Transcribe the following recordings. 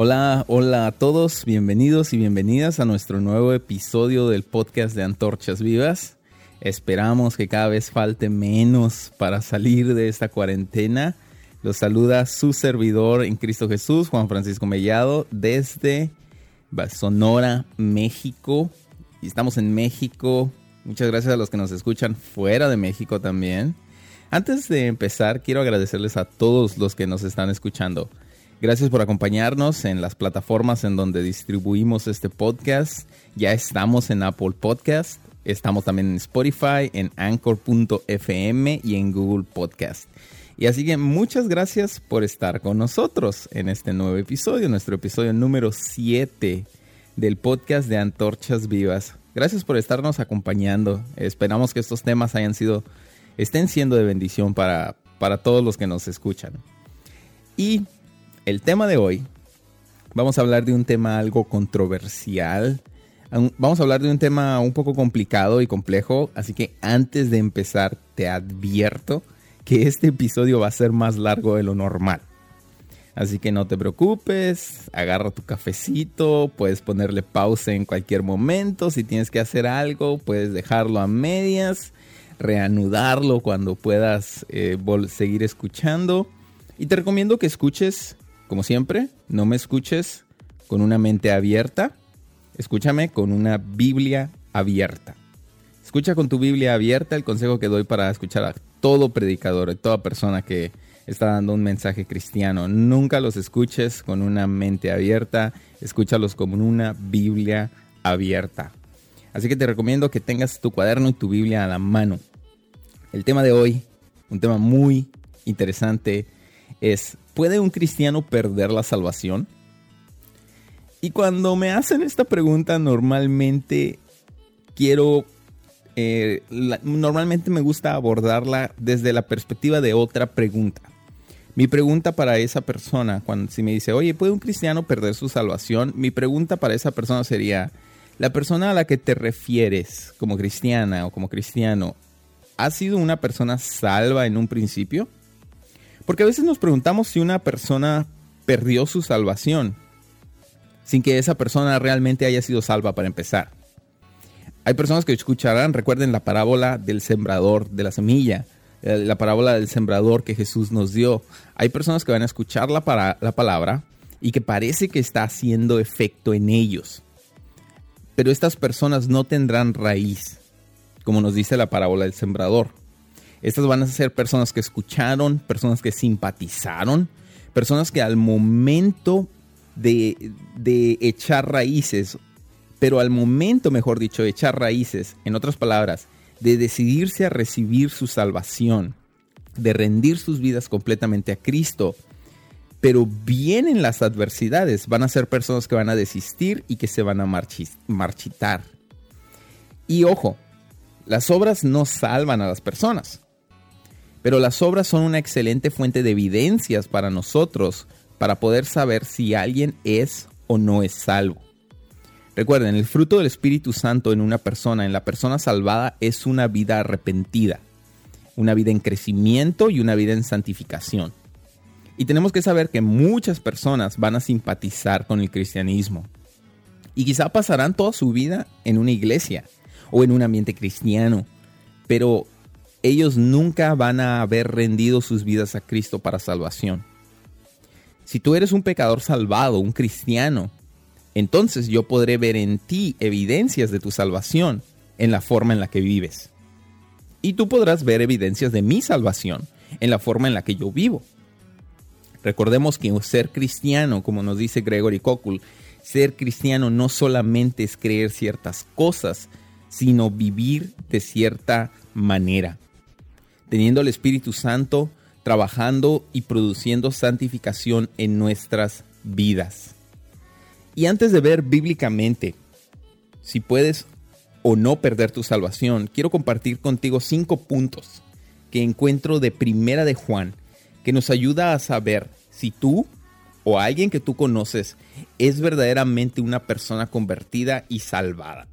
Hola, hola a todos, bienvenidos y bienvenidas a nuestro nuevo episodio del podcast de Antorchas Vivas. Esperamos que cada vez falte menos para salir de esta cuarentena. Los saluda su servidor en Cristo Jesús, Juan Francisco Mellado, desde Sonora, México. Y estamos en México. Muchas gracias a los que nos escuchan fuera de México también. Antes de empezar, quiero agradecerles a todos los que nos están escuchando. Gracias por acompañarnos en las plataformas en donde distribuimos este podcast. Ya estamos en Apple Podcast, estamos también en Spotify, en anchor.fm y en Google Podcast. Y así que muchas gracias por estar con nosotros en este nuevo episodio, nuestro episodio número 7 del podcast de Antorchas Vivas. Gracias por estarnos acompañando. Esperamos que estos temas hayan sido, estén siendo de bendición para, para todos los que nos escuchan. Y el tema de hoy, vamos a hablar de un tema algo controversial. Vamos a hablar de un tema un poco complicado y complejo, así que antes de empezar te advierto que este episodio va a ser más largo de lo normal. Así que no te preocupes, agarra tu cafecito, puedes ponerle pausa en cualquier momento, si tienes que hacer algo, puedes dejarlo a medias, reanudarlo cuando puedas eh, seguir escuchando. Y te recomiendo que escuches como siempre, no me escuches con una mente abierta, escúchame con una Biblia abierta. Escucha con tu Biblia abierta el consejo que doy para escuchar a todo predicador, a toda persona que está dando un mensaje cristiano. Nunca los escuches con una mente abierta, escúchalos con una Biblia abierta. Así que te recomiendo que tengas tu cuaderno y tu Biblia a la mano. El tema de hoy, un tema muy interesante, es ¿puede un cristiano perder la salvación? Y cuando me hacen esta pregunta, normalmente quiero, eh, normalmente me gusta abordarla desde la perspectiva de otra pregunta. Mi pregunta para esa persona, cuando si me dice, oye, ¿puede un cristiano perder su salvación? Mi pregunta para esa persona sería, ¿la persona a la que te refieres como cristiana o como cristiano ha sido una persona salva en un principio? Porque a veces nos preguntamos si una persona perdió su salvación sin que esa persona realmente haya sido salva para empezar. Hay personas que escucharán, recuerden la parábola del sembrador de la semilla, eh, la parábola del sembrador que Jesús nos dio. Hay personas que van a escuchar la, para, la palabra y que parece que está haciendo efecto en ellos. Pero estas personas no tendrán raíz, como nos dice la parábola del sembrador. Estas van a ser personas que escucharon, personas que simpatizaron, personas que al momento de, de echar raíces, pero al momento, mejor dicho, de echar raíces, en otras palabras, de decidirse a recibir su salvación, de rendir sus vidas completamente a Cristo, pero vienen las adversidades, van a ser personas que van a desistir y que se van a marchitar. Y ojo, las obras no salvan a las personas. Pero las obras son una excelente fuente de evidencias para nosotros para poder saber si alguien es o no es salvo. Recuerden, el fruto del Espíritu Santo en una persona, en la persona salvada, es una vida arrepentida, una vida en crecimiento y una vida en santificación. Y tenemos que saber que muchas personas van a simpatizar con el cristianismo. Y quizá pasarán toda su vida en una iglesia o en un ambiente cristiano. Pero ellos nunca van a haber rendido sus vidas a Cristo para salvación. Si tú eres un pecador salvado, un cristiano, entonces yo podré ver en ti evidencias de tu salvación en la forma en la que vives. Y tú podrás ver evidencias de mi salvación en la forma en la que yo vivo. Recordemos que ser cristiano, como nos dice Gregory Kokul, ser cristiano no solamente es creer ciertas cosas, sino vivir de cierta manera teniendo el Espíritu Santo trabajando y produciendo santificación en nuestras vidas. Y antes de ver bíblicamente si puedes o no perder tu salvación, quiero compartir contigo cinco puntos que encuentro de Primera de Juan que nos ayuda a saber si tú o alguien que tú conoces es verdaderamente una persona convertida y salvada.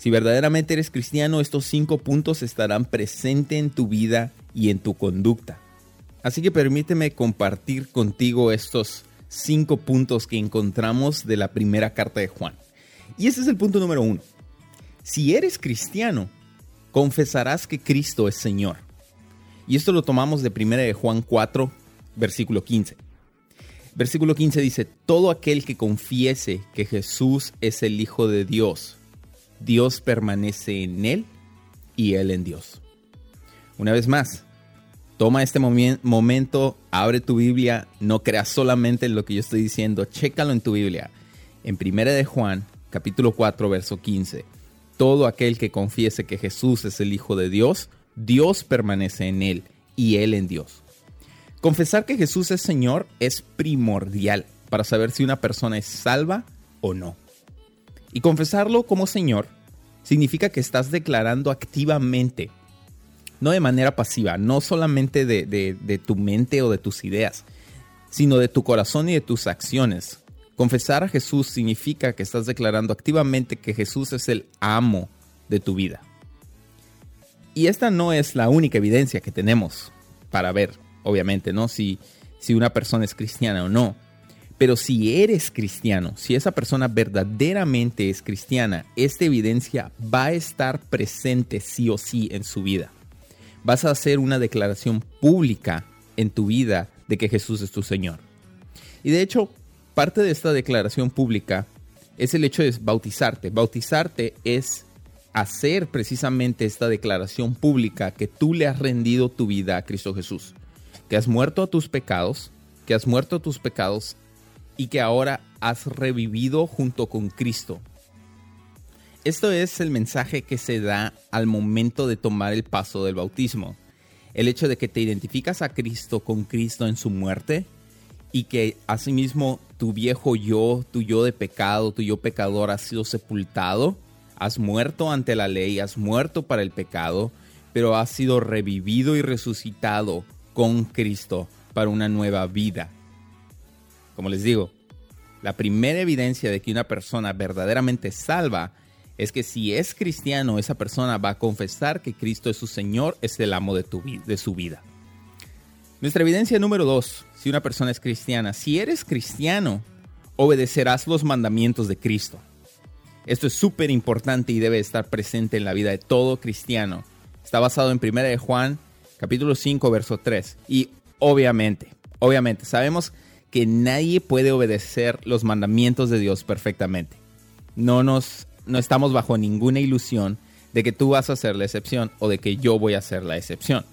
Si verdaderamente eres cristiano, estos cinco puntos estarán presentes en tu vida y en tu conducta. Así que permíteme compartir contigo estos cinco puntos que encontramos de la primera carta de Juan. Y ese es el punto número uno. Si eres cristiano, confesarás que Cristo es Señor. Y esto lo tomamos de 1 de Juan 4, versículo 15. Versículo 15 dice, todo aquel que confiese que Jesús es el Hijo de Dios, Dios permanece en él y él en Dios. Una vez más, toma este momento, abre tu Biblia, no creas solamente en lo que yo estoy diciendo, chécalo en tu Biblia. En 1 de Juan, capítulo 4, verso 15. Todo aquel que confiese que Jesús es el Hijo de Dios, Dios permanece en él y él en Dios. Confesar que Jesús es Señor es primordial para saber si una persona es salva o no. Y confesarlo como Señor significa que estás declarando activamente no de manera pasiva, no solamente de, tu mente o de tus ideas, sino de tu corazón y de tus acciones. Confesar a Jesús significa que estás declarando activamente que Jesús es el amo de tu vida. Y esta no es la única evidencia que tenemos para ver, obviamente, ¿no? Si, si una persona es cristiana o no. Pero si eres cristiano, si esa persona verdaderamente es cristiana, esta evidencia va a estar presente sí o sí en su vida vas a hacer una declaración pública en tu vida de que Jesús es tu Señor. Y de hecho, parte de esta declaración pública es el hecho de bautizarte. Bautizarte es hacer precisamente esta declaración pública que tú le has rendido tu vida a Cristo Jesús, que has muerto a tus pecados, que has muerto a tus pecados y que ahora has revivido junto con Cristo esto es el mensaje que se da al momento de tomar el paso del bautismo. El hecho de que te identificas a Cristo con Cristo en su muerte y que asimismo tu viejo yo, tu yo de pecado, tu yo pecador ha sido sepultado, has muerto ante la ley, has muerto para el pecado, pero has sido revivido y resucitado con Cristo para una nueva vida. Como les digo, la primera evidencia de que una persona verdaderamente salva es que si es cristiano, esa persona va a confesar que Cristo es su Señor, es el amo de, tu, de su vida. Nuestra evidencia número dos, si una persona es cristiana, si eres cristiano, obedecerás los mandamientos de Cristo. Esto es súper importante y debe estar presente en la vida de todo cristiano. Está basado en 1 de Juan, capítulo 5, verso 3. Y obviamente, obviamente, sabemos que nadie puede obedecer los mandamientos de Dios perfectamente. No nos no estamos bajo ninguna ilusión de que tú vas a ser la excepción o de que yo voy a ser la excepción.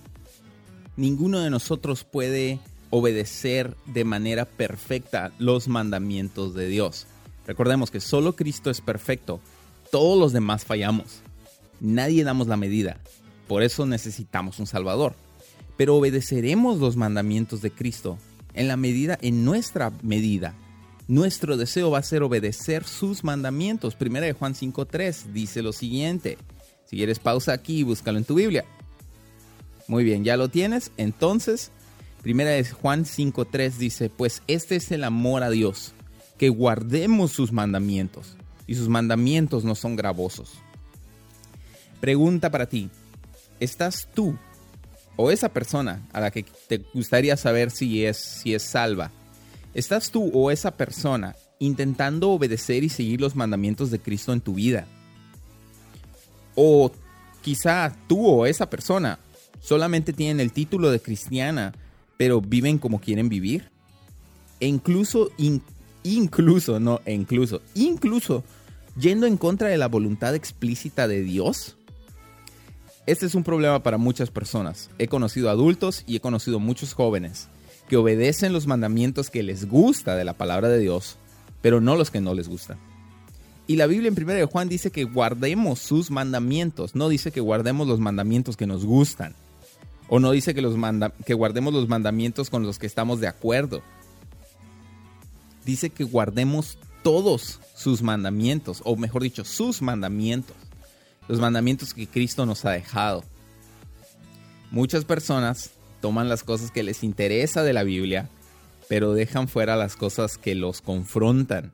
Ninguno de nosotros puede obedecer de manera perfecta los mandamientos de Dios. Recordemos que solo Cristo es perfecto, todos los demás fallamos. Nadie damos la medida, por eso necesitamos un Salvador. Pero obedeceremos los mandamientos de Cristo en la medida, en nuestra medida, nuestro deseo va a ser obedecer sus mandamientos. Primera de Juan 5.3 dice lo siguiente. Si quieres pausa aquí y búscalo en tu Biblia. Muy bien, ¿ya lo tienes? Entonces, Primera de Juan 5.3 dice, pues este es el amor a Dios, que guardemos sus mandamientos. Y sus mandamientos no son gravosos. Pregunta para ti, ¿estás tú o esa persona a la que te gustaría saber si es, si es salva? ¿Estás tú o esa persona intentando obedecer y seguir los mandamientos de Cristo en tu vida? O quizá tú o esa persona solamente tienen el título de cristiana, pero viven como quieren vivir. E incluso, incluso, no, e incluso, incluso yendo en contra de la voluntad explícita de Dios. Este es un problema para muchas personas. He conocido adultos y he conocido muchos jóvenes que obedecen los mandamientos que les gusta de la palabra de Dios, pero no los que no les gustan. Y la Biblia en 1 de Juan dice que guardemos sus mandamientos, no dice que guardemos los mandamientos que nos gustan, o no dice que, los que guardemos los mandamientos con los que estamos de acuerdo. Dice que guardemos todos sus mandamientos, o mejor dicho, sus mandamientos, los mandamientos que Cristo nos ha dejado. Muchas personas toman las cosas que les interesa de la Biblia, pero dejan fuera las cosas que los confrontan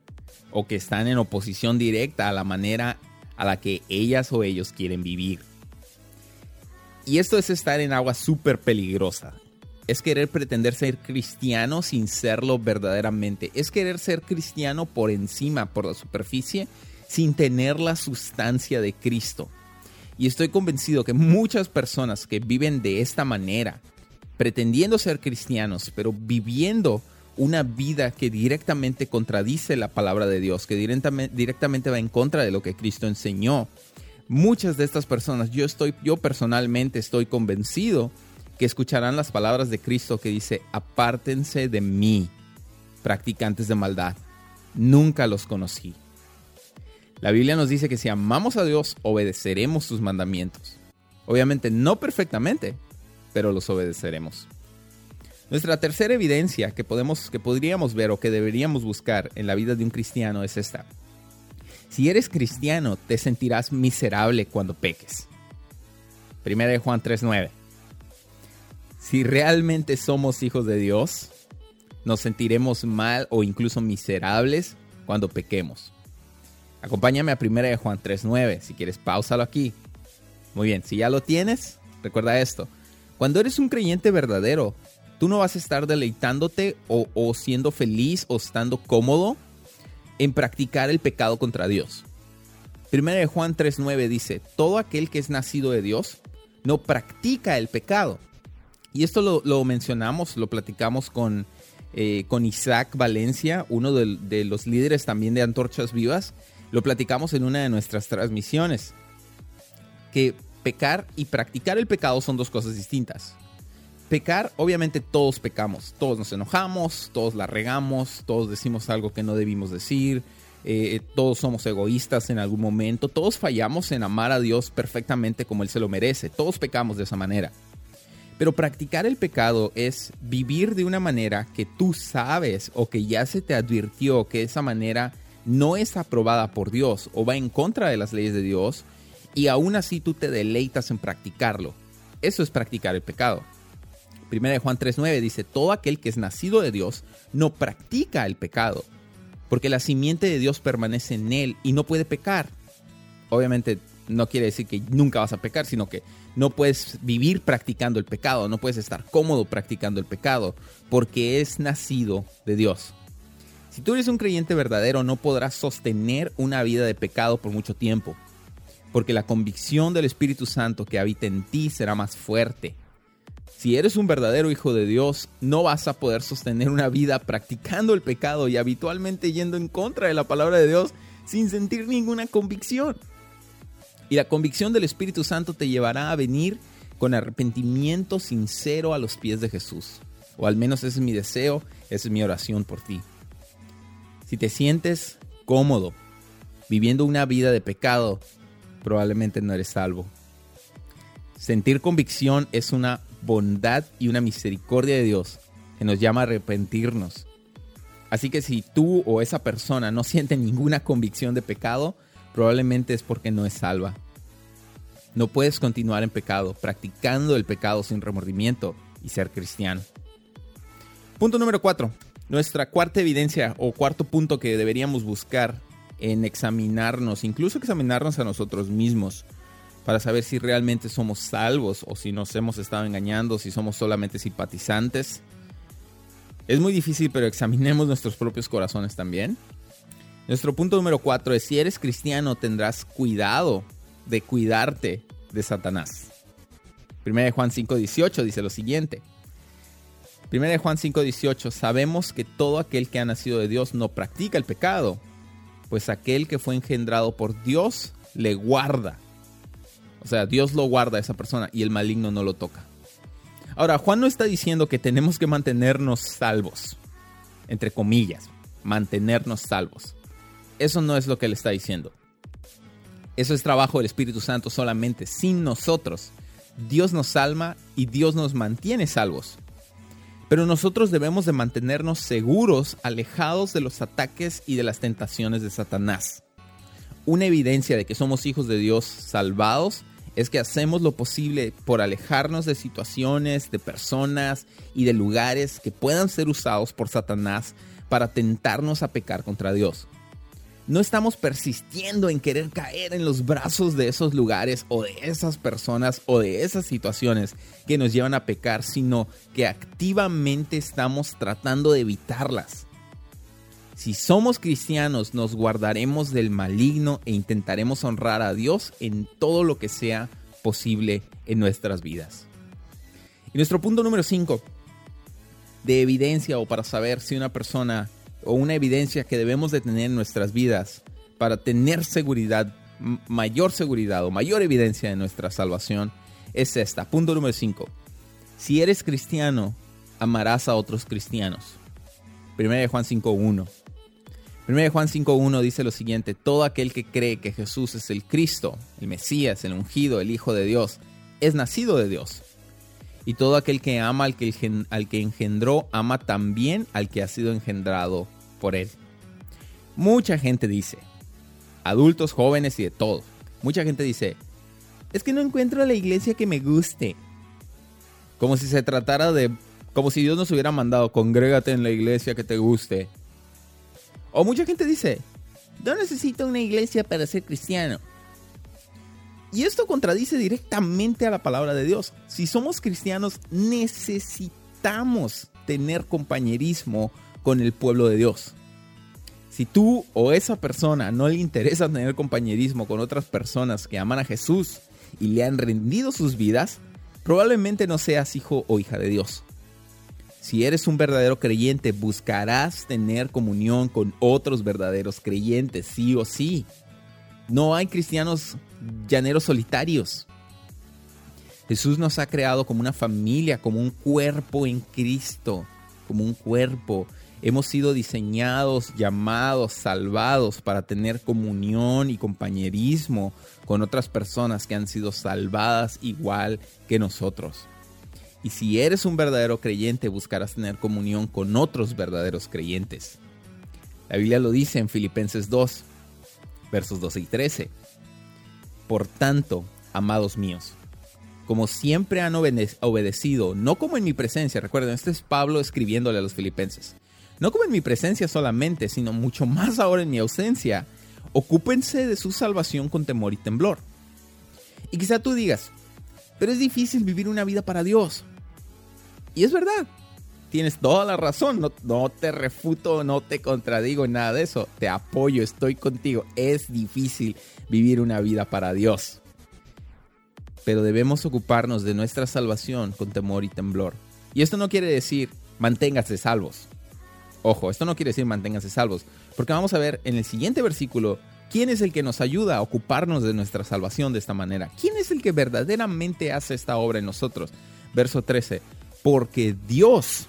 o que están en oposición directa a la manera a la que ellas o ellos quieren vivir. Y esto es estar en agua súper peligrosa. es querer pretender ser cristiano sin serlo verdaderamente. Es querer ser cristiano por encima, por la superficie, sin tener la sustancia de Cristo. Y estoy convencido que muchas personas que viven de esta manera, pretendiendo ser cristianos, pero viviendo una vida que directamente contradice la palabra de Dios, que directamente, va en contra de lo que Cristo enseñó. Muchas de estas personas, yo estoy, yo personalmente estoy convencido que escucharán las palabras de Cristo que dice, apártense de mí, practicantes de maldad. Nunca los conocí. La Biblia nos dice que si amamos a Dios, obedeceremos sus mandamientos. Obviamente no perfectamente, pero los obedeceremos. Nuestra tercera evidencia que, podemos, que podríamos ver o que deberíamos buscar en la vida de un cristiano es esta. Si eres cristiano, te sentirás miserable cuando peques. Primera de Juan 3:9. Si realmente somos hijos de Dios, nos sentiremos mal o incluso miserables cuando pequemos. Acompáñame a Primera de Juan 3:9, si quieres pausalo aquí. Muy bien, si ya lo tienes, recuerda esto. Cuando eres un creyente verdadero, Tú no vas a estar deleitándote o, siendo feliz o estando cómodo en practicar el pecado contra Dios. Primero de Juan 3.9 dice, todo aquel que es nacido de Dios no practica el pecado. Y esto lo, mencionamos, lo platicamos con, eh, con Isaac Valencia, uno de los líderes también de Antorchas Vivas. Lo platicamos en una de nuestras transmisiones. Que pecar y practicar el pecado son dos cosas distintas pecar, obviamente todos pecamos, todos nos enojamos, todos la regamos, todos decimos algo que no debimos decir, eh, todos somos egoístas en algún momento, todos fallamos en amar a Dios perfectamente como Él se lo merece, todos pecamos de esa manera. Pero practicar el pecado es vivir de una manera que tú sabes o que ya se te advirtió que esa manera no es aprobada por Dios o va en contra de las leyes de Dios y aún así tú te deleitas en practicarlo. Eso es practicar el pecado. Primera de Juan 3.9 dice, todo aquel que es nacido de Dios no practica el pecado, porque la simiente de Dios permanece en él y no puede pecar. Obviamente no quiere decir que nunca vas a pecar, sino que no puedes vivir practicando el pecado, no puedes estar cómodo practicando el pecado, porque es nacido de Dios. Si tú eres un creyente verdadero, no podrás sostener una vida de pecado por mucho tiempo, porque la convicción del Espíritu Santo que habita en ti será más fuerte si eres un verdadero hijo de Dios, no vas a poder sostener una vida practicando el pecado y habitualmente yendo en contra de la palabra de Dios sin sentir ninguna convicción. Y la convicción del Espíritu Santo te llevará a venir con arrepentimiento sincero a los pies de Jesús. O al menos ese es mi deseo, esa es mi oración por ti. Si te sientes cómodo viviendo una vida de pecado, probablemente no eres salvo. Sentir convicción es una bondad y una misericordia de Dios que nos llama a arrepentirnos. Así que si tú o esa persona no siente ninguna convicción de pecado, probablemente es porque no es salva. No puedes continuar en pecado, practicando el pecado sin remordimiento y ser cristiano. Punto número 4. Nuestra cuarta evidencia o cuarto punto que deberíamos buscar en examinarnos, incluso examinarnos a nosotros mismos, para saber si realmente somos salvos o si nos hemos estado engañando, si somos solamente simpatizantes. Es muy difícil, pero examinemos nuestros propios corazones también. Nuestro punto número 4 es, si eres cristiano tendrás cuidado de cuidarte de Satanás. 1 Juan 5:18 dice lo siguiente. 1 Juan 5:18, sabemos que todo aquel que ha nacido de Dios no practica el pecado, pues aquel que fue engendrado por Dios le guarda o sea, Dios lo guarda a esa persona y el maligno no lo toca. Ahora, Juan no está diciendo que tenemos que mantenernos salvos, entre comillas, mantenernos salvos. Eso no es lo que él está diciendo. Eso es trabajo del Espíritu Santo solamente, sin nosotros. Dios nos salva y Dios nos mantiene salvos. Pero nosotros debemos de mantenernos seguros, alejados de los ataques y de las tentaciones de Satanás. Una evidencia de que somos hijos de Dios salvados es que hacemos lo posible por alejarnos de situaciones, de personas y de lugares que puedan ser usados por Satanás para tentarnos a pecar contra Dios. No estamos persistiendo en querer caer en los brazos de esos lugares o de esas personas o de esas situaciones que nos llevan a pecar, sino que activamente estamos tratando de evitarlas. Si somos cristianos, nos guardaremos del maligno e intentaremos honrar a Dios en todo lo que sea posible en nuestras vidas. Y nuestro punto número 5 de evidencia o para saber si una persona o una evidencia que debemos de tener en nuestras vidas para tener seguridad, mayor seguridad o mayor evidencia de nuestra salvación es esta. Punto número 5. Si eres cristiano, amarás a otros cristianos. 1 Juan 5.1. 1 Juan 5.1 dice lo siguiente, todo aquel que cree que Jesús es el Cristo, el Mesías, el ungido, el Hijo de Dios, es nacido de Dios. Y todo aquel que ama al que, al que engendró, ama también al que ha sido engendrado por él. Mucha gente dice, adultos, jóvenes y de todo, mucha gente dice, es que no encuentro la iglesia que me guste. Como si se tratara de, como si Dios nos hubiera mandado, congrégate en la iglesia que te guste. O mucha gente dice, no necesito una iglesia para ser cristiano. Y esto contradice directamente a la palabra de Dios. Si somos cristianos, necesitamos tener compañerismo con el pueblo de Dios. Si tú o esa persona no le interesa tener compañerismo con otras personas que aman a Jesús y le han rendido sus vidas, probablemente no seas hijo o hija de Dios. Si eres un verdadero creyente, buscarás tener comunión con otros verdaderos creyentes, sí o sí. No hay cristianos llaneros solitarios. Jesús nos ha creado como una familia, como un cuerpo en Cristo, como un cuerpo. Hemos sido diseñados, llamados, salvados para tener comunión y compañerismo con otras personas que han sido salvadas igual que nosotros. Y si eres un verdadero creyente, buscarás tener comunión con otros verdaderos creyentes. La Biblia lo dice en Filipenses 2, versos 12 y 13. Por tanto, amados míos, como siempre han obedecido, no como en mi presencia, recuerden, este es Pablo escribiéndole a los filipenses, no como en mi presencia solamente, sino mucho más ahora en mi ausencia, ocúpense de su salvación con temor y temblor. Y quizá tú digas, pero es difícil vivir una vida para Dios. Y es verdad, tienes toda la razón, no, no, te refuto, no te contradigo nada de eso, te apoyo, estoy contigo, es difícil vivir una vida para Dios pero debemos ocuparnos de nuestra salvación con temor y temblor. Y esto no quiere decir manténgase salvos. Ojo, esto no quiere decir manténgase salvos, porque vamos a ver en el siguiente versículo quién es el que nos ayuda a ocuparnos de nuestra salvación de esta manera. ¿Quién es el que verdaderamente hace esta obra en nosotros? Verso 13, porque Dios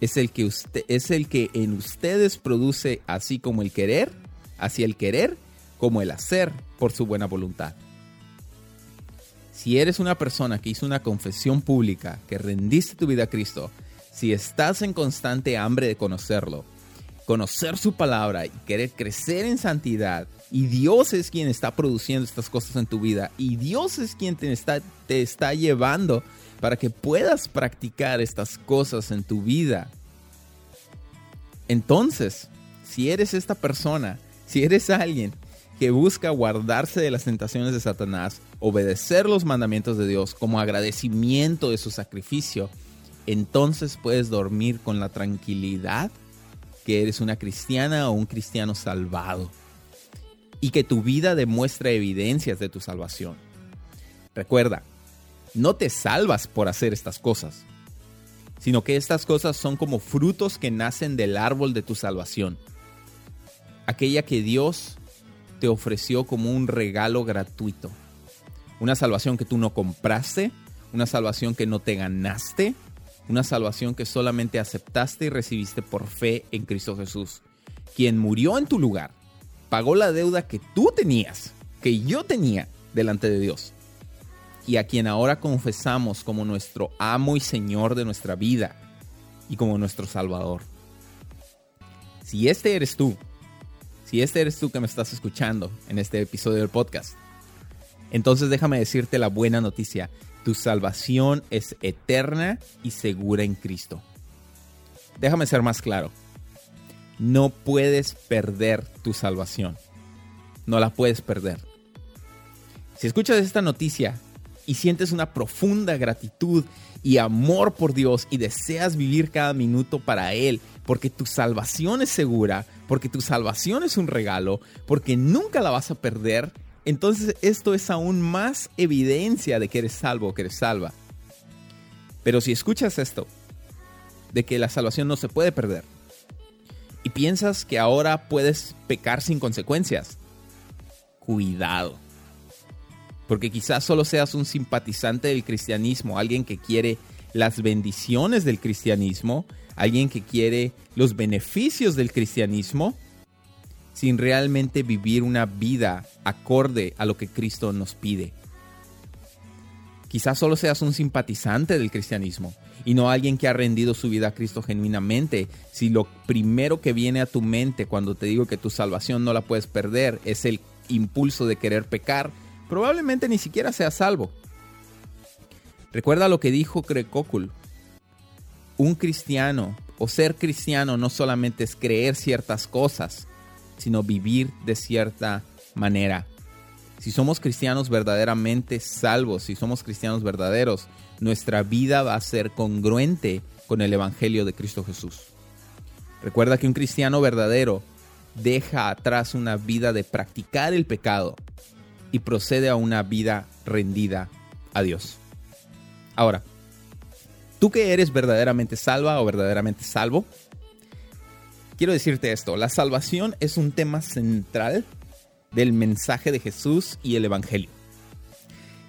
es el que usted es el que en ustedes produce así como el querer, así el querer como el hacer por su buena voluntad si eres una persona que hizo una confesión pública, que rendiste tu vida a Cristo, si estás en constante hambre de conocerlo, conocer su palabra y querer crecer en santidad, y Dios es quien está produciendo estas cosas en tu vida, y Dios es quien te está, te está llevando para que puedas practicar estas cosas en tu vida. Entonces, si eres esta persona, si eres alguien que busca guardarse de las tentaciones de Satanás, obedecer los mandamientos de Dios como agradecimiento de su sacrificio, entonces puedes dormir con la tranquilidad que eres una cristiana o un cristiano salvado y que tu vida demuestra evidencias de tu salvación. Recuerda, no te salvas por hacer estas cosas, sino que estas cosas son como frutos que nacen del árbol de tu salvación, aquella que Dios te ofreció como un regalo gratuito. Una salvación que tú no compraste, una salvación que no te ganaste, una salvación que solamente aceptaste y recibiste por fe en Cristo Jesús, quien murió en tu lugar, pagó la deuda que tú tenías, que yo tenía delante de Dios, y a quien ahora confesamos como nuestro amo y Señor de nuestra vida y como nuestro Salvador. Si este eres tú, si este eres tú que me estás escuchando en este episodio del podcast, entonces déjame decirte la buena noticia. Tu salvación es eterna y segura en Cristo. Déjame ser más claro. no puedes perder tu salvación. No la puedes perder. Si escuchas esta noticia y sientes una profunda gratitud y amor por Dios y deseas vivir cada minuto para Él, porque tu salvación es segura, porque tu salvación es un regalo, porque nunca la vas a perder, entonces esto es aún más evidencia de que eres salvo, que eres salva. Pero si escuchas esto, de que la salvación no se puede perder, y piensas que ahora puedes pecar sin consecuencias, cuidado. Porque quizás solo seas un simpatizante del cristianismo, alguien que quiere las bendiciones del cristianismo, alguien que quiere los beneficios del cristianismo, sin realmente vivir una vida acorde a lo que Cristo nos pide. Quizás solo seas un simpatizante del cristianismo y no alguien que ha rendido su vida a Cristo genuinamente. Si lo primero que viene a tu mente cuando te digo que tu salvación no la puedes perder es el impulso de querer pecar, probablemente ni siquiera seas salvo. Recuerda lo que dijo Krekokul. Un cristiano o ser cristiano no solamente es creer ciertas cosas, sino vivir de cierta manera. Si somos cristianos verdaderamente salvos, si somos cristianos verdaderos, nuestra vida va a ser congruente con el Evangelio de Cristo Jesús. Recuerda que un cristiano verdadero deja atrás una vida de practicar el pecado y procede a una vida rendida a Dios. Ahora, tú que eres verdaderamente salva o verdaderamente salvo, quiero decirte esto, la salvación es un tema central del mensaje de Jesús y el Evangelio.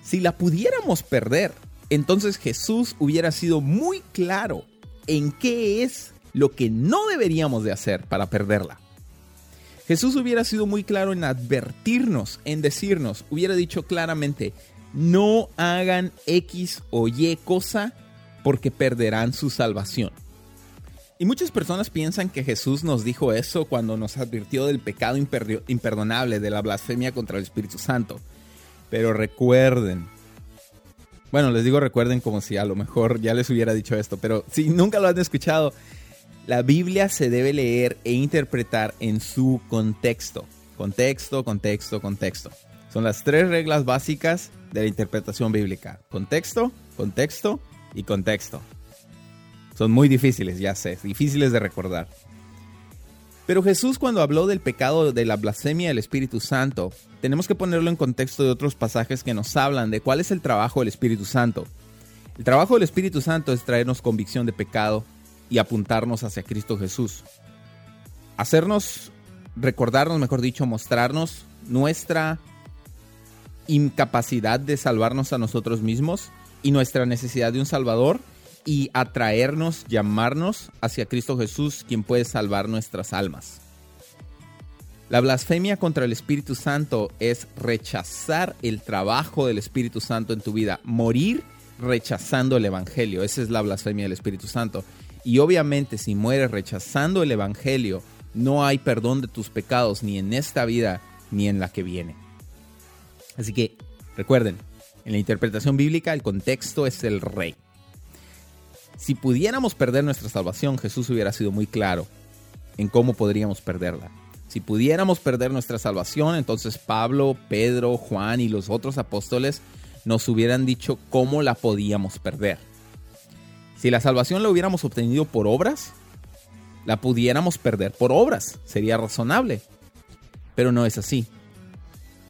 Si la pudiéramos perder, entonces Jesús hubiera sido muy claro en qué es lo que no deberíamos de hacer para perderla. Jesús hubiera sido muy claro en advertirnos, en decirnos, hubiera dicho claramente, no hagan X o Y cosa porque perderán su salvación. Y muchas personas piensan que Jesús nos dijo eso cuando nos advirtió del pecado imperdonable, de la blasfemia contra el Espíritu Santo. Pero recuerden, bueno, les digo recuerden como si a lo mejor ya les hubiera dicho esto, pero si nunca lo han escuchado, la Biblia se debe leer e interpretar en su contexto. Contexto, contexto, contexto. Son las tres reglas básicas de la interpretación bíblica. Contexto, contexto y contexto. Son muy difíciles, ya sé, difíciles de recordar. Pero Jesús cuando habló del pecado de la blasfemia del Espíritu Santo, tenemos que ponerlo en contexto de otros pasajes que nos hablan de cuál es el trabajo del Espíritu Santo. El trabajo del Espíritu Santo es traernos convicción de pecado y apuntarnos hacia Cristo Jesús. Hacernos, recordarnos, mejor dicho, mostrarnos nuestra incapacidad de salvarnos a nosotros mismos y nuestra necesidad de un Salvador y atraernos, llamarnos hacia Cristo Jesús, quien puede salvar nuestras almas. La blasfemia contra el Espíritu Santo es rechazar el trabajo del Espíritu Santo en tu vida, morir rechazando el Evangelio. Esa es la blasfemia del Espíritu Santo. Y obviamente si mueres rechazando el Evangelio, no hay perdón de tus pecados ni en esta vida ni en la que viene. Así que recuerden, en la interpretación bíblica el contexto es el rey. Si pudiéramos perder nuestra salvación, Jesús hubiera sido muy claro en cómo podríamos perderla. Si pudiéramos perder nuestra salvación, entonces Pablo, Pedro, Juan y los otros apóstoles nos hubieran dicho cómo la podíamos perder. Si la salvación la hubiéramos obtenido por obras, la pudiéramos perder por obras, sería razonable. Pero no es así.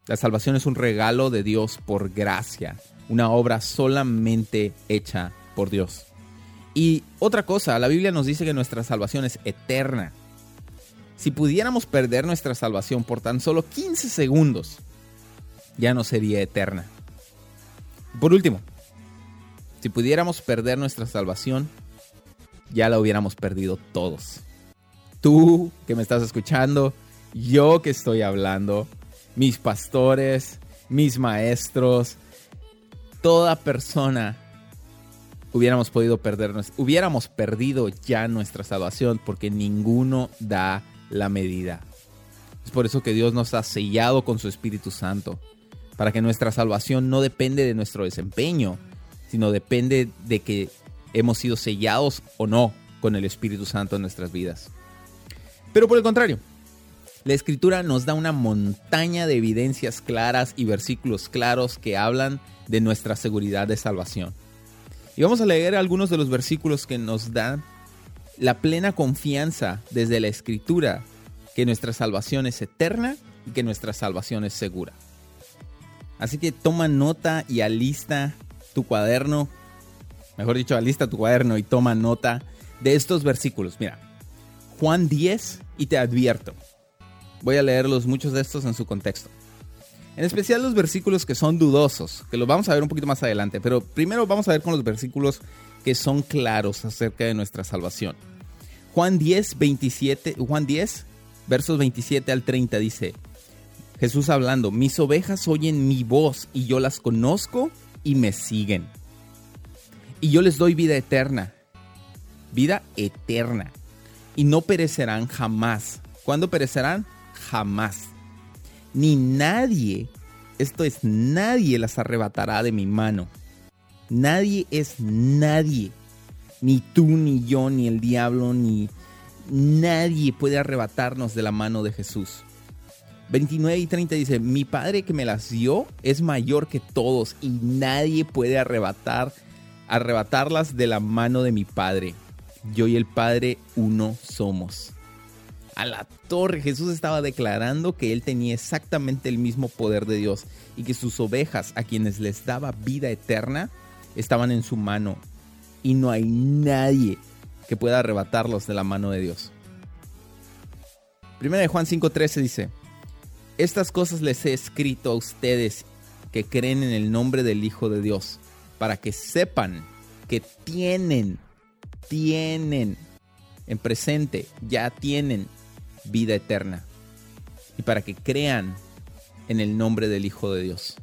La salvación es un regalo de Dios por gracia, una obra solamente hecha por Dios. Y otra cosa, la Biblia nos dice que nuestra salvación es eterna. Si pudiéramos perder nuestra salvación por tan solo 15 segundos, ya no sería eterna. Por último, si pudiéramos perder nuestra salvación, ya la hubiéramos perdido todos. Tú que me estás escuchando, yo que estoy hablando, mis pastores, mis maestros, toda persona hubiéramos podido perdernos, hubiéramos perdido ya nuestra salvación porque ninguno da la medida. Es por eso que Dios nos ha sellado con su Espíritu Santo, para que nuestra salvación no depende de nuestro desempeño, sino depende de que hemos sido sellados o no con el Espíritu Santo en nuestras vidas. Pero por el contrario, la escritura nos da una montaña de evidencias claras y versículos claros que hablan de nuestra seguridad de salvación. Y vamos a leer algunos de los versículos que nos dan la plena confianza desde la escritura que nuestra salvación es eterna y que nuestra salvación es segura. Así que toma nota y alista tu cuaderno, mejor dicho, alista tu cuaderno y toma nota de estos versículos. Mira, Juan 10 y te advierto. Voy a leerlos muchos de estos en su contexto. En especial los versículos que son dudosos, que los vamos a ver un poquito más adelante, pero primero vamos a ver con los versículos que son claros acerca de nuestra salvación. Juan 10, 27, Juan 10, versos 27 al 30 dice, Jesús hablando, mis ovejas oyen mi voz y yo las conozco y me siguen. Y yo les doy vida eterna, vida eterna, y no perecerán jamás. ¿Cuándo perecerán? Jamás. Ni nadie, esto es, nadie las arrebatará de mi mano. Nadie es nadie. Ni tú, ni yo, ni el diablo, ni nadie puede arrebatarnos de la mano de Jesús. 29 y 30 dice, mi Padre que me las dio es mayor que todos y nadie puede arrebatar, arrebatarlas de la mano de mi Padre. Yo y el Padre uno somos. A la torre Jesús estaba declarando que él tenía exactamente el mismo poder de Dios y que sus ovejas a quienes les daba vida eterna estaban en su mano y no hay nadie que pueda arrebatarlos de la mano de Dios. Primera de Juan 5:13 dice, estas cosas les he escrito a ustedes que creen en el nombre del Hijo de Dios, para que sepan que tienen, tienen, en presente, ya tienen vida eterna. Y para que crean en el nombre del Hijo de Dios.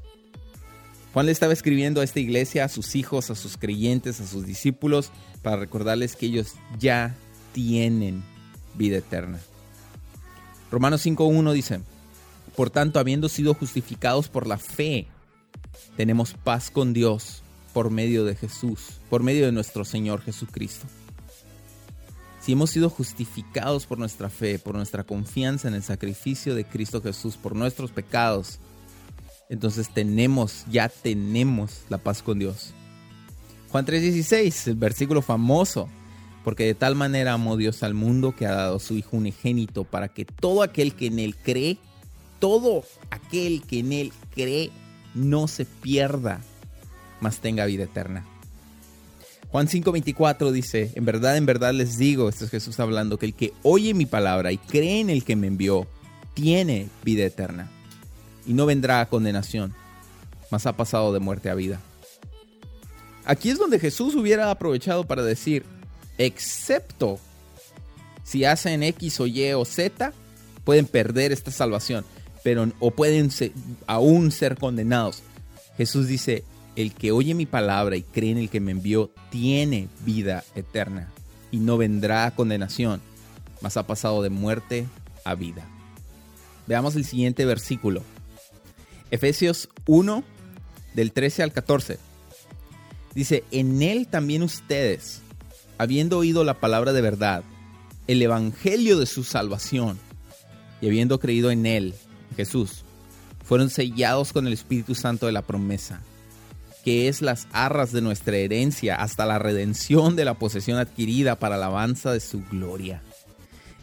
Juan le estaba escribiendo a esta iglesia, a sus hijos, a sus creyentes, a sus discípulos, para recordarles que ellos ya tienen vida eterna. Romanos 5.1 dice, por tanto, habiendo sido justificados por la fe, tenemos paz con Dios por medio de Jesús, por medio de nuestro Señor Jesucristo. Si hemos sido justificados por nuestra fe, por nuestra confianza en el sacrificio de Cristo Jesús, por nuestros pecados, entonces tenemos, ya tenemos la paz con Dios. Juan 3:16, el versículo famoso, porque de tal manera amó Dios al mundo que ha dado a su Hijo unigénito para que todo aquel que en él cree todo aquel que en él cree no se pierda, mas tenga vida eterna. Juan 5:24 dice, en verdad, en verdad les digo, esto es Jesús hablando, que el que oye mi palabra y cree en el que me envió, tiene vida eterna y no vendrá a condenación, mas ha pasado de muerte a vida. Aquí es donde Jesús hubiera aprovechado para decir, excepto si hacen X o Y o Z, pueden perder esta salvación pero o pueden aún ser condenados. Jesús dice, el que oye mi palabra y cree en el que me envió, tiene vida eterna y no vendrá a condenación, mas ha pasado de muerte a vida. Veamos el siguiente versículo. Efesios 1, del 13 al 14. Dice, en él también ustedes, habiendo oído la palabra de verdad, el evangelio de su salvación, y habiendo creído en él, Jesús, fueron sellados con el Espíritu Santo de la promesa, que es las arras de nuestra herencia hasta la redención de la posesión adquirida para la alabanza de su gloria.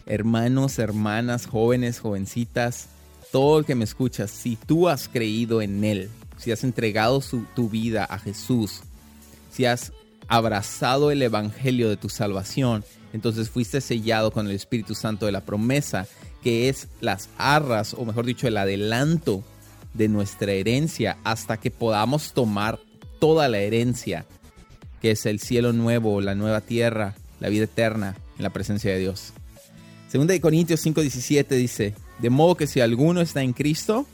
Hermanos, hermanas, jóvenes, jovencitas, todo el que me escuchas, si tú has creído en Él, si has entregado tu vida a Jesús, si has abrazado el Evangelio de tu salvación, entonces fuiste sellado con el Espíritu Santo de la promesa que es las arras, o mejor dicho, el adelanto de nuestra herencia hasta que podamos tomar toda la herencia, que es el cielo nuevo, la nueva tierra, la vida eterna en la presencia de Dios. Segunda de Corintios 5:17 dice, de modo que si alguno está en Cristo,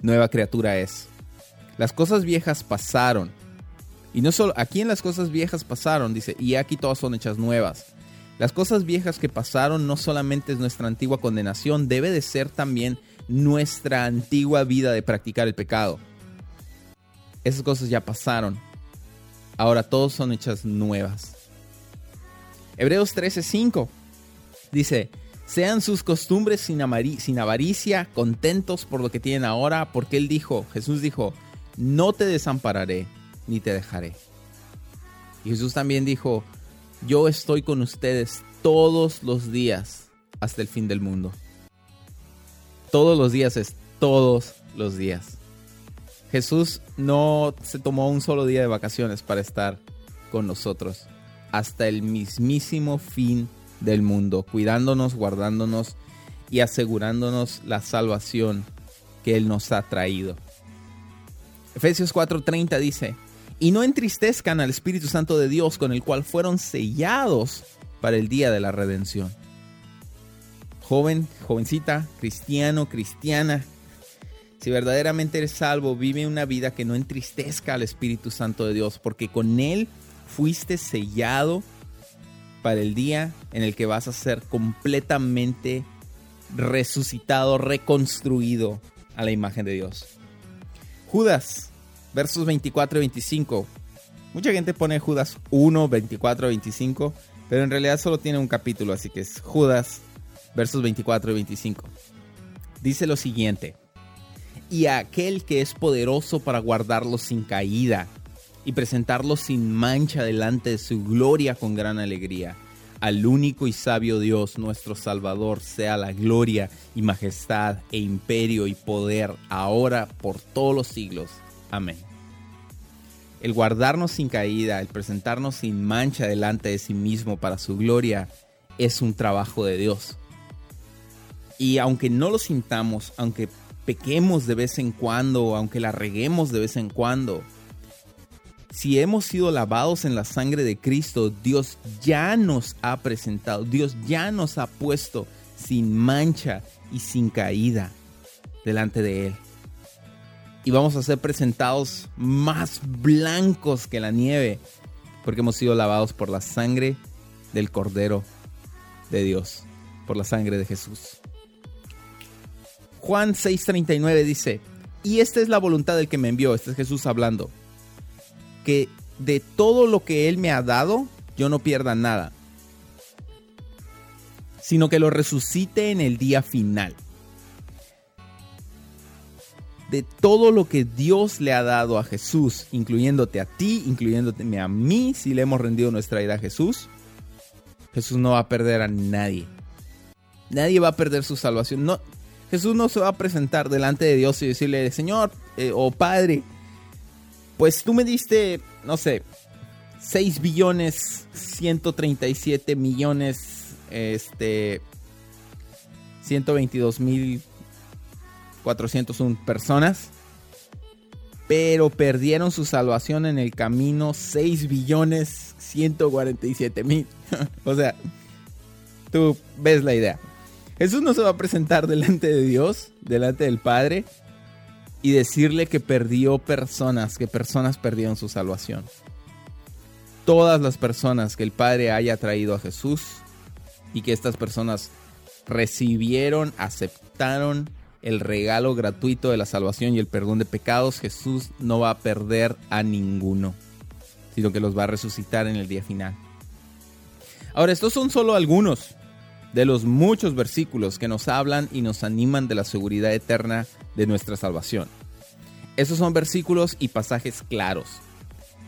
nueva criatura es. Las cosas viejas pasaron. Y no solo, aquí en las cosas viejas pasaron, dice, y aquí todas son hechas nuevas. Las cosas viejas que pasaron no solamente es nuestra antigua condenación, debe de ser también nuestra antigua vida de practicar el pecado. Esas cosas ya pasaron. Ahora todos son hechas nuevas. Hebreos 13:5 dice, Sean sus costumbres sin, sin avaricia, contentos por lo que tienen ahora, porque Él dijo, Jesús dijo, no te desampararé ni te dejaré. Y Jesús también dijo, yo estoy con ustedes todos los días hasta el fin del mundo. Todos los días es todos los días. Jesús no se tomó un solo día de vacaciones para estar con nosotros hasta el mismísimo fin del mundo, cuidándonos, guardándonos y asegurándonos la salvación que Él nos ha traído. Efesios 4:30 dice, y no entristezcan al Espíritu Santo de Dios con el cual fueron sellados para el día de la redención. Joven, jovencita, cristiano, cristiana, si verdaderamente eres salvo, vive una vida que no entristezca al Espíritu Santo de Dios, porque con Él fuiste sellado para el día en el que vas a ser completamente resucitado, reconstruido a la imagen de Dios. Judas, versos 24 y 25. Mucha gente pone Judas 1, 24 y 25, pero en realidad solo tiene un capítulo, así que es Judas, versos 24 y 25. Dice lo siguiente y a aquel que es poderoso para guardarlos sin caída y presentarlos sin mancha delante de su gloria con gran alegría. Al único y sabio Dios, nuestro Salvador, sea la gloria y majestad e imperio y poder, ahora por todos los siglos. Amén. El guardarnos sin caída, el presentarnos sin mancha delante de sí mismo para su gloria, es un trabajo de Dios. Y aunque no lo sintamos, aunque pequemos de vez en cuando, aunque la reguemos de vez en cuando, si hemos sido lavados en la sangre de Cristo, Dios ya nos ha presentado, Dios ya nos ha puesto sin mancha y sin caída delante de Él. Y vamos a ser presentados más blancos que la nieve, porque hemos sido lavados por la sangre del Cordero de Dios, por la sangre de Jesús. Juan 6:39 dice, y esta es la voluntad del que me envió, este es Jesús hablando, que de todo lo que Él me ha dado, yo no pierda nada, sino que lo resucite en el día final. De todo lo que Dios le ha dado a Jesús, incluyéndote a ti, incluyéndote a mí, si le hemos rendido nuestra vida a Jesús, Jesús no va a perder a nadie. Nadie va a perder su salvación. No, Jesús no se va a presentar delante de Dios y decirle, Señor eh, o Padre, pues tú me diste, no sé, 6 billones 137 millones, este, 122 mil 401 personas, pero perdieron su salvación en el camino 6 billones 147 mil. o sea, tú ves la idea. Jesús no se va a presentar delante de Dios, delante del Padre, y decirle que perdió personas, que personas perdieron su salvación. Todas las personas que el Padre haya traído a Jesús y que estas personas recibieron, aceptaron el regalo gratuito de la salvación y el perdón de pecados, Jesús no va a perder a ninguno, sino que los va a resucitar en el día final. Ahora, estos son solo algunos de los muchos versículos que nos hablan y nos animan de la seguridad eterna de nuestra salvación. Esos son versículos y pasajes claros.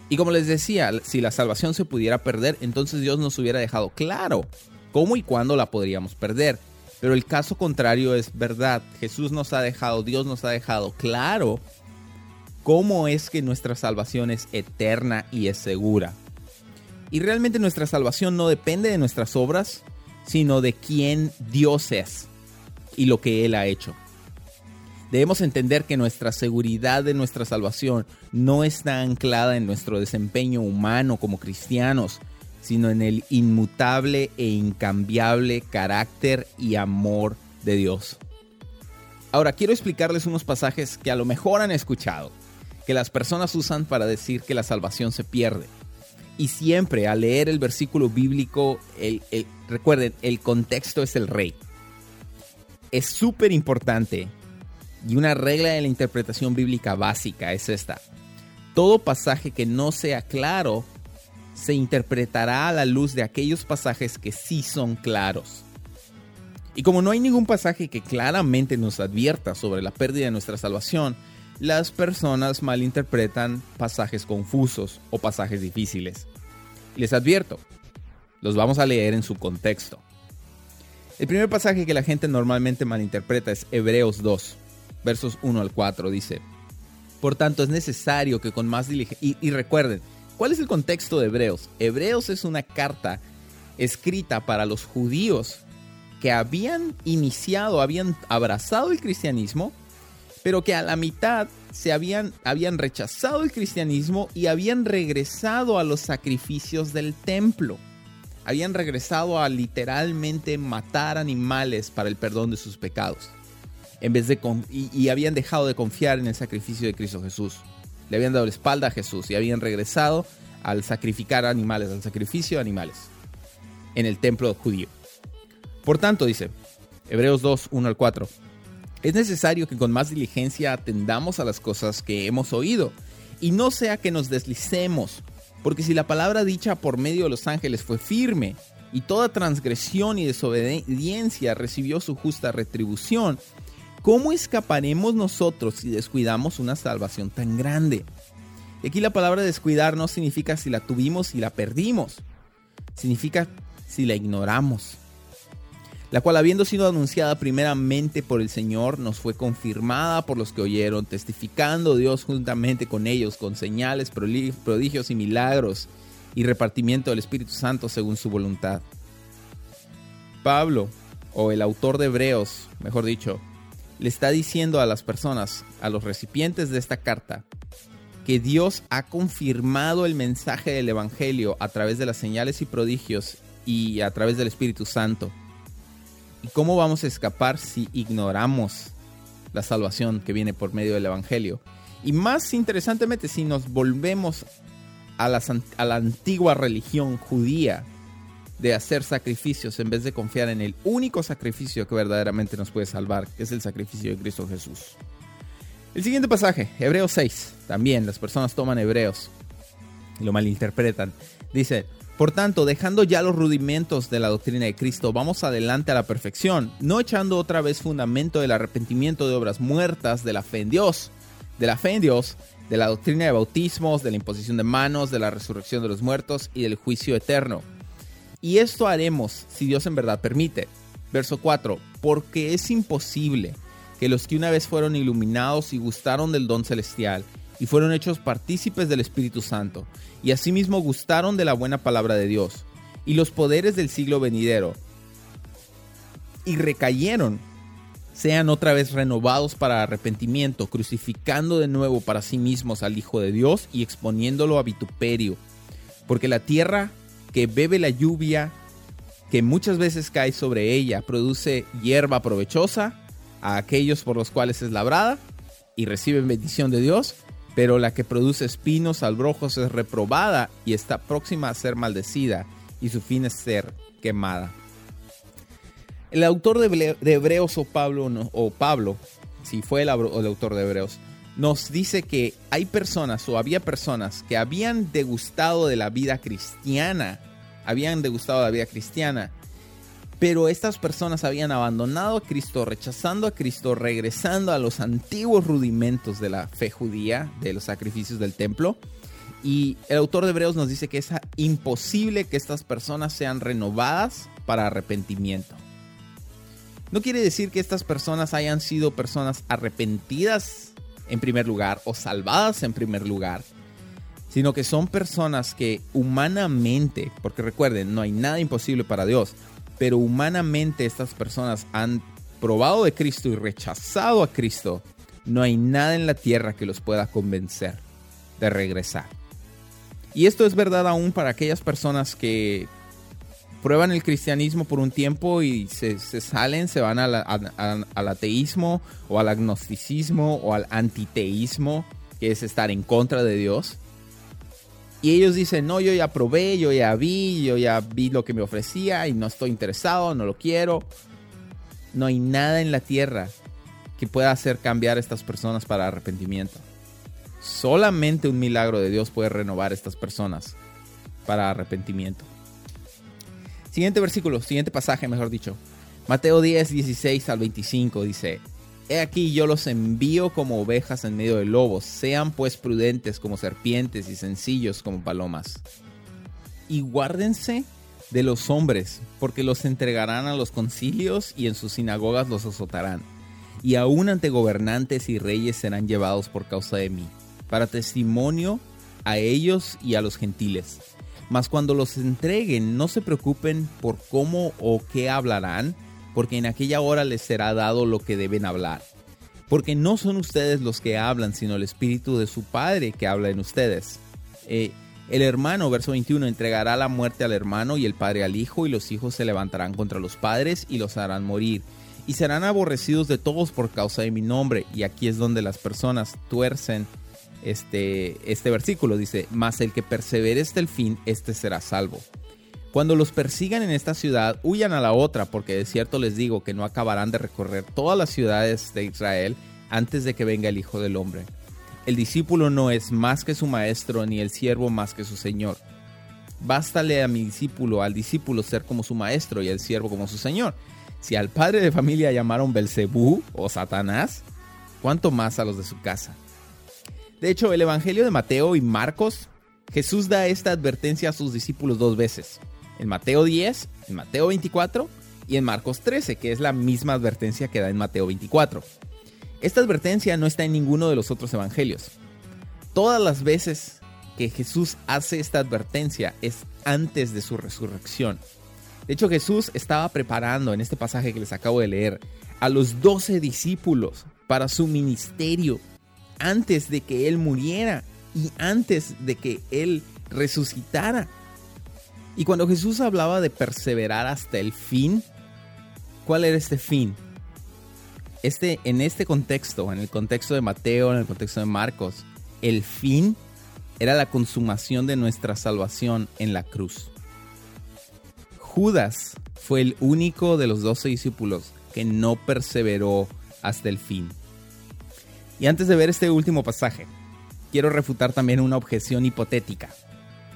Y como les decía, si la salvación se pudiera perder, entonces Dios nos hubiera dejado claro cómo y cuándo la podríamos perder. Pero el caso contrario es verdad. Jesús nos ha dejado, Dios nos ha dejado claro cómo es que nuestra salvación es eterna y es segura. Y realmente nuestra salvación no depende de nuestras obras, sino de quién Dios es y lo que Él ha hecho. Debemos entender que nuestra seguridad de nuestra salvación no está anclada en nuestro desempeño humano como cristianos, sino en el inmutable e incambiable carácter y amor de Dios. Ahora quiero explicarles unos pasajes que a lo mejor han escuchado, que las personas usan para decir que la salvación se pierde. Y siempre al leer el versículo bíblico, recuerden, el contexto es el rey. Es súper importante y una regla de la interpretación bíblica básica es esta. Todo pasaje que no sea claro se interpretará a la luz de aquellos pasajes que sí son claros. Y como no hay ningún pasaje que claramente nos advierta sobre la pérdida de nuestra salvación, las personas malinterpretan pasajes confusos o pasajes difíciles. Les advierto, los vamos a leer en su contexto. El primer pasaje que la gente normalmente malinterpreta es Hebreos 2, versos 1 al 4. Dice, por tanto es necesario que con más diligencia... Y, y recuerden, ¿cuál es el contexto de Hebreos? Hebreos es una carta escrita para los judíos que habían iniciado, habían abrazado el cristianismo, pero que a la mitad se habían, habían rechazado el cristianismo y habían regresado a los sacrificios del templo. Habían regresado a literalmente matar animales para el perdón de sus pecados. En vez de y, y habían dejado de confiar en el sacrificio de Cristo Jesús. Le habían dado la espalda a Jesús y habían regresado al sacrificar animales, al sacrificio de animales en el templo judío. Por tanto, dice Hebreos 2, 1 al 4, es necesario que con más diligencia atendamos a las cosas que hemos oído y no sea que nos deslicemos, porque si la palabra dicha por medio de los ángeles fue firme y toda transgresión y desobediencia recibió su justa retribución, ¿cómo escaparemos nosotros si descuidamos una salvación tan grande? Y aquí la palabra descuidar no significa si la tuvimos y la perdimos, significa si la ignoramos la cual habiendo sido anunciada primeramente por el Señor, nos fue confirmada por los que oyeron, testificando Dios juntamente con ellos, con señales, prodigios y milagros, y repartimiento del Espíritu Santo según su voluntad. Pablo, o el autor de Hebreos, mejor dicho, le está diciendo a las personas, a los recipientes de esta carta, que Dios ha confirmado el mensaje del Evangelio a través de las señales y prodigios y a través del Espíritu Santo ¿Y cómo vamos a escapar si ignoramos la salvación que viene por medio del Evangelio? Y más interesantemente, si nos volvemos a la, a la antigua religión judía de hacer sacrificios en vez de confiar en el único sacrificio que verdaderamente nos puede salvar, que es el sacrificio de Cristo Jesús. El siguiente pasaje, Hebreos 6, también las personas toman Hebreos y lo malinterpretan. Dice, por tanto, dejando ya los rudimentos de la doctrina de Cristo, vamos adelante a la perfección, no echando otra vez fundamento del arrepentimiento de obras muertas, de la fe en Dios, de la fe en Dios, de la doctrina de bautismos, de la imposición de manos, de la resurrección de los muertos y del juicio eterno. Y esto haremos si Dios en verdad permite. Verso 4, porque es imposible que los que una vez fueron iluminados y gustaron del don celestial, y fueron hechos partícipes del Espíritu Santo, y asimismo gustaron de la buena palabra de Dios, y los poderes del siglo venidero, y recayeron, sean otra vez renovados para arrepentimiento, crucificando de nuevo para sí mismos al Hijo de Dios y exponiéndolo a vituperio, porque la tierra que bebe la lluvia, que muchas veces cae sobre ella, produce hierba provechosa a aquellos por los cuales es labrada y reciben bendición de Dios, pero la que produce espinos, albrojos es reprobada y está próxima a ser maldecida, y su fin es ser quemada. El autor de Hebreos o Pablo, o Pablo, si fue el, el autor de Hebreos, nos dice que hay personas o había personas que habían degustado de la vida cristiana, habían degustado de la vida cristiana, pero estas personas habían abandonado a Cristo, rechazando a Cristo, regresando a los antiguos rudimentos de la fe judía, de los sacrificios del templo. Y el autor de Hebreos nos dice que es imposible que estas personas sean renovadas para arrepentimiento. No quiere decir que estas personas hayan sido personas arrepentidas en primer lugar o salvadas en primer lugar, sino que son personas que humanamente, porque recuerden, no hay nada imposible para Dios, pero humanamente estas personas han probado de Cristo y rechazado a Cristo, no hay nada en la tierra que los pueda convencer de regresar. Y esto es verdad aún para aquellas personas que prueban el cristianismo por un tiempo y se, salen, se van al ateísmo o al agnosticismo o al antiteísmo, que es estar en contra de Dios. Y ellos dicen, no, yo ya probé, yo ya vi, yo ya vi lo que me ofrecía y no estoy interesado, no lo quiero. No hay nada en la tierra que pueda hacer cambiar a estas personas para arrepentimiento. Solamente un milagro de Dios puede renovar a estas personas para arrepentimiento. Siguiente versículo, siguiente pasaje, mejor dicho. Mateo 10, 16 al 25 dice, He aquí yo los envío como ovejas en medio de lobos, sean pues prudentes como serpientes y sencillos como palomas. Y guárdense de los hombres, porque los entregarán a los concilios y en sus sinagogas los azotarán. Y aún ante gobernantes y reyes serán llevados por causa de mí, para testimonio a ellos y a los gentiles. Mas cuando los entreguen, no se preocupen por cómo o qué hablarán, porque en aquella hora les será dado lo que deben hablar. Porque no son ustedes los que hablan, sino el Espíritu de su Padre que habla en ustedes. Eh, el hermano, verso 21, entregará la muerte al hermano y el padre al hijo, y los hijos se levantarán contra los padres y los harán morir. Y serán aborrecidos de todos por causa de mi nombre. Y aquí es donde las personas tuercen este, este versículo. Dice, mas el que persevere hasta el fin, este será salvo. Cuando los persigan en esta ciudad, huyan a la otra, porque de cierto les digo que no acabarán de recorrer todas las ciudades de Israel antes de que venga el Hijo del Hombre. El discípulo no es más que su maestro, ni el siervo más que su señor. Bástale a mi discípulo, al discípulo ser como su maestro y al siervo como su señor. Si al padre de familia llamaron Belcebú o Satanás, ¿cuánto más a los de su casa? De hecho, el Evangelio de Mateo y Marcos, Jesús da esta advertencia a sus discípulos dos veces en Mateo 10, en Mateo 24 y en Marcos 13, que es la misma advertencia que da en Mateo 24. Esta advertencia no está en ninguno de los otros evangelios. Todas las veces que Jesús hace esta advertencia es antes de su resurrección. De hecho, Jesús estaba preparando en este pasaje que les acabo de leer a los doce discípulos para su ministerio antes de que Él muriera y antes de que Él resucitara. Y cuando Jesús hablaba de perseverar hasta el fin, ¿cuál era este fin? Este, en este contexto, en el contexto de Mateo, en el contexto de Marcos, el fin era la consumación de nuestra salvación en la cruz. Judas fue el único de los doce discípulos que no perseveró hasta el fin. Y antes de ver este último pasaje, quiero refutar también una objeción hipotética,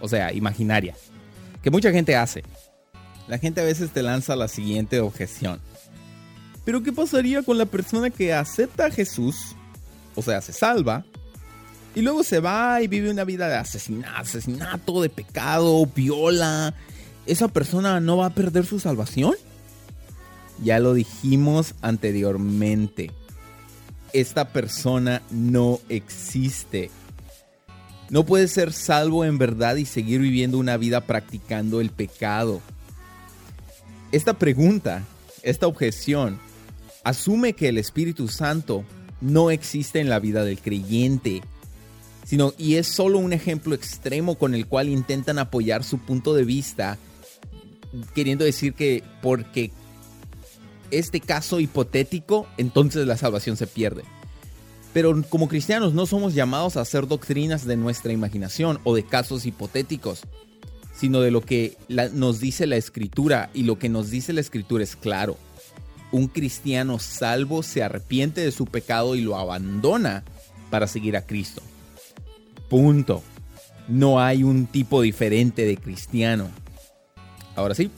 o sea, imaginaria que mucha gente hace. La gente a veces te lanza la siguiente objeción. Pero ¿qué pasaría con la persona que acepta a Jesús, o sea, se salva, y luego se va y vive una vida de asesinato, asesinato, de pecado, viola? ¿Esa persona no va a perder su salvación? Ya lo dijimos anteriormente. Esta persona no existe. No puedes ser salvo en verdad y seguir viviendo una vida practicando el pecado. Esta pregunta, esta objeción, asume que el Espíritu Santo no existe en la vida del creyente, sino y es solo un ejemplo extremo con el cual intentan apoyar su punto de vista, queriendo decir que porque este caso hipotético, entonces la salvación se pierde. Pero como cristianos no somos llamados a hacer doctrinas de nuestra imaginación o de casos hipotéticos, sino de lo que nos dice la escritura y lo que nos dice la escritura es claro. Un cristiano salvo se arrepiente de su pecado y lo abandona para seguir a Cristo. Punto. No hay un tipo diferente de cristiano. Ahora sí,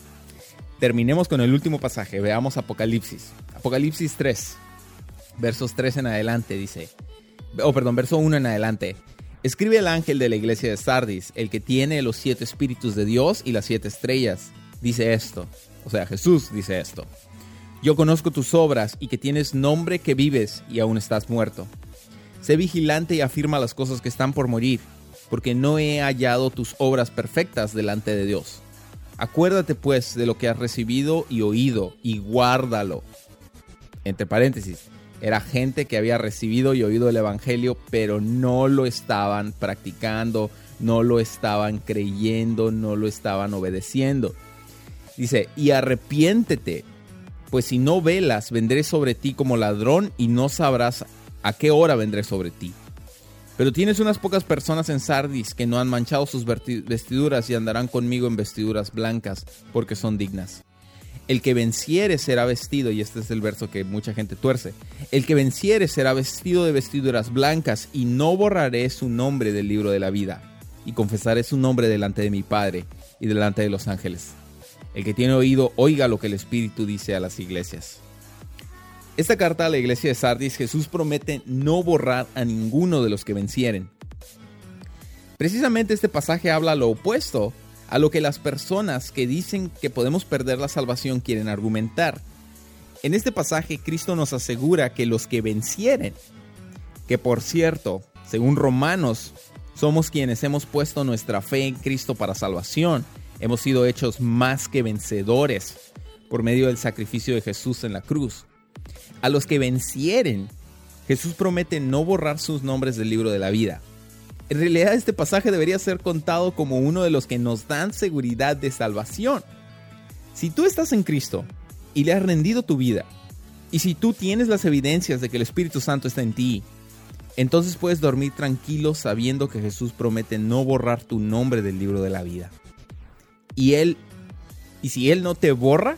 terminemos con el último pasaje. Veamos Apocalipsis. Apocalipsis 3 versos 3 en adelante dice, oh perdón, verso 1 en adelante. Escribe el ángel de la iglesia de Sardis, el que tiene los siete espíritus de Dios y las siete estrellas. Dice esto, o sea, Jesús dice esto. Yo conozco tus obras y que tienes nombre que vives y aún estás muerto. Sé vigilante y afirma las cosas que están por morir, porque no he hallado tus obras perfectas delante de Dios. Acuérdate pues de lo que has recibido y oído y guárdalo. Entre paréntesis, era gente que había recibido y oído el Evangelio, pero no lo estaban practicando, no lo estaban creyendo, no lo estaban obedeciendo. Dice, y arrepiéntete, pues si no velas, vendré sobre ti como ladrón y no sabrás a qué hora vendré sobre ti. Pero tienes unas pocas personas en Sardis que no han manchado sus vestiduras y andarán conmigo en vestiduras blancas, porque son dignas. El que venciere será vestido, y este es el verso que mucha gente tuerce, el que venciere será vestido de vestiduras blancas, y no borraré su nombre del libro de la vida, y confesaré su nombre delante de mi Padre y delante de los ángeles. El que tiene oído, oiga lo que el Espíritu dice a las iglesias. Esta carta a la iglesia de Sardis, Jesús promete no borrar a ninguno de los que vencieren. Precisamente este pasaje habla lo opuesto a lo que las personas que dicen que podemos perder la salvación quieren argumentar. En este pasaje Cristo nos asegura que los que vencieren, que por cierto, según Romanos, somos quienes hemos puesto nuestra fe en Cristo para salvación, hemos sido hechos más que vencedores por medio del sacrificio de Jesús en la cruz. A los que vencieren, Jesús promete no borrar sus nombres del libro de la vida. En realidad este pasaje debería ser contado como uno de los que nos dan seguridad de salvación. Si tú estás en Cristo y le has rendido tu vida, y si tú tienes las evidencias de que el Espíritu Santo está en ti, entonces puedes dormir tranquilo sabiendo que Jesús promete no borrar tu nombre del libro de la vida. Y él y si él no te borra,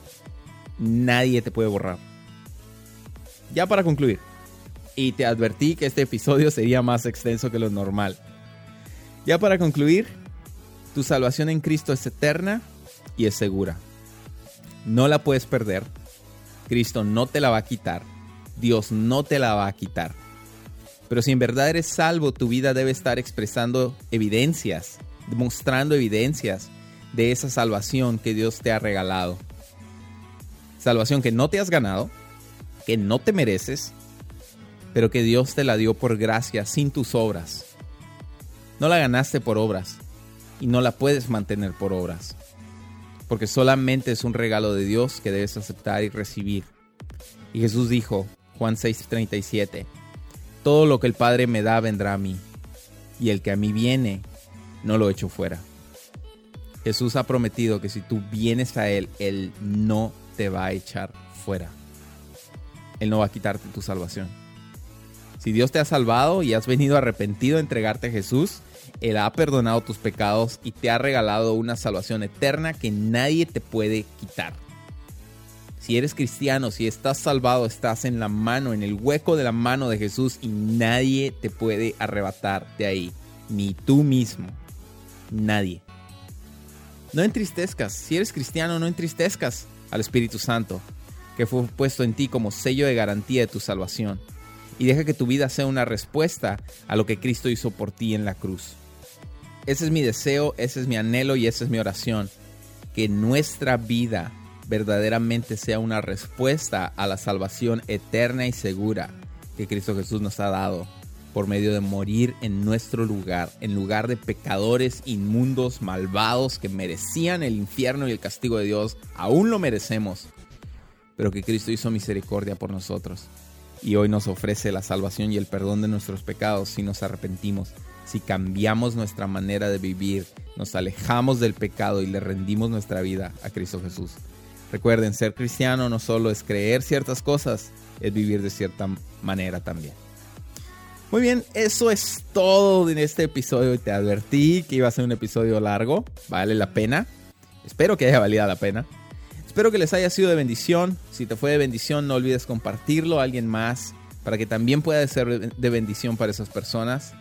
nadie te puede borrar. Ya para concluir, y te advertí que este episodio sería más extenso que lo normal. Ya para concluir, tu salvación en Cristo es eterna y es segura. No la puedes perder. Cristo no te la va a quitar. Dios no te la va a quitar. Pero si en verdad eres salvo, tu vida debe estar expresando evidencias, demostrando evidencias de esa salvación que Dios te ha regalado. Salvación que no te has ganado, que no te mereces, pero que Dios te la dio por gracia sin tus obras. No la ganaste por obras y no la puedes mantener por obras, porque solamente es un regalo de Dios que debes aceptar y recibir. Y Jesús dijo, Juan 6:37, todo lo que el Padre me da vendrá a mí, y el que a mí viene, no lo echo fuera. Jesús ha prometido que si tú vienes a Él, Él no te va a echar fuera. Él no va a quitarte tu salvación. Si Dios te ha salvado y has venido arrepentido a entregarte a Jesús, Él ha perdonado tus pecados y te ha regalado una salvación eterna que nadie te puede quitar. Si eres cristiano, si estás salvado, estás en la mano, en el hueco de la mano de Jesús y nadie te puede arrebatar de ahí. Ni tú mismo. Nadie. No entristezcas. Si eres cristiano, no entristezcas al Espíritu Santo, que fue puesto en ti como sello de garantía de tu salvación. Y deja que tu vida sea una respuesta a lo que Cristo hizo por ti en la cruz. Ese es mi deseo, ese es mi anhelo y esa es mi oración. Que nuestra vida verdaderamente sea una respuesta a la salvación eterna y segura que Cristo Jesús nos ha dado por medio de morir en nuestro lugar, en lugar de pecadores inmundos, malvados, que merecían el infierno y el castigo de Dios, aún lo merecemos, pero que Cristo hizo misericordia por nosotros. Y hoy nos ofrece la salvación y el perdón de nuestros pecados si nos arrepentimos, si cambiamos nuestra manera de vivir, nos alejamos del pecado y le rendimos nuestra vida a Cristo Jesús. Recuerden, ser cristiano no solo es creer ciertas cosas, es vivir de cierta manera también. Muy bien, eso es todo en este episodio. Te advertí que iba a ser un episodio largo, vale la pena. Espero que haya valido la pena. Espero que les haya sido de bendición. Si te fue de bendición, no olvides compartirlo a alguien más para que también pueda ser de bendición para esas personas.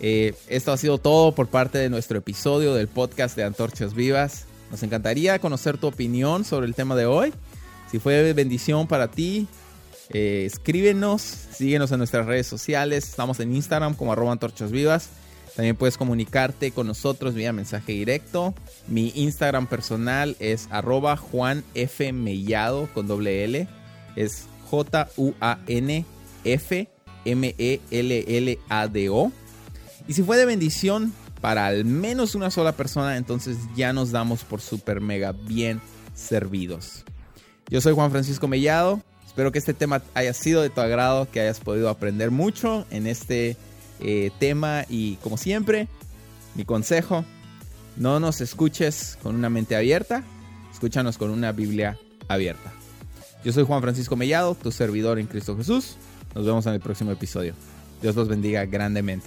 Eh, esto ha sido todo por parte de nuestro episodio del podcast de Antorchas Vivas. Nos encantaría conocer tu opinión sobre el tema de hoy. Si fue de bendición para ti, eh, escríbenos, síguenos en nuestras redes sociales. Estamos en Instagram como arroba antorchas vivas. También puedes comunicarte con nosotros vía mensaje directo. Mi Instagram personal es arroba con doble L. Es J-U-A-N F M-E-L-L-A-D-O. Y si fue de bendición, para al menos una sola persona, entonces ya nos damos por super mega bien servidos. Yo soy Juan Francisco Mellado. Espero que este tema haya sido de tu agrado, que hayas podido aprender mucho en este eh, tema y como siempre, mi consejo, no nos escuches con una mente abierta, escúchanos con una Biblia abierta. Yo soy Juan Francisco Mellado, tu servidor en Cristo Jesús. Nos vemos en el próximo episodio. Dios los bendiga grandemente.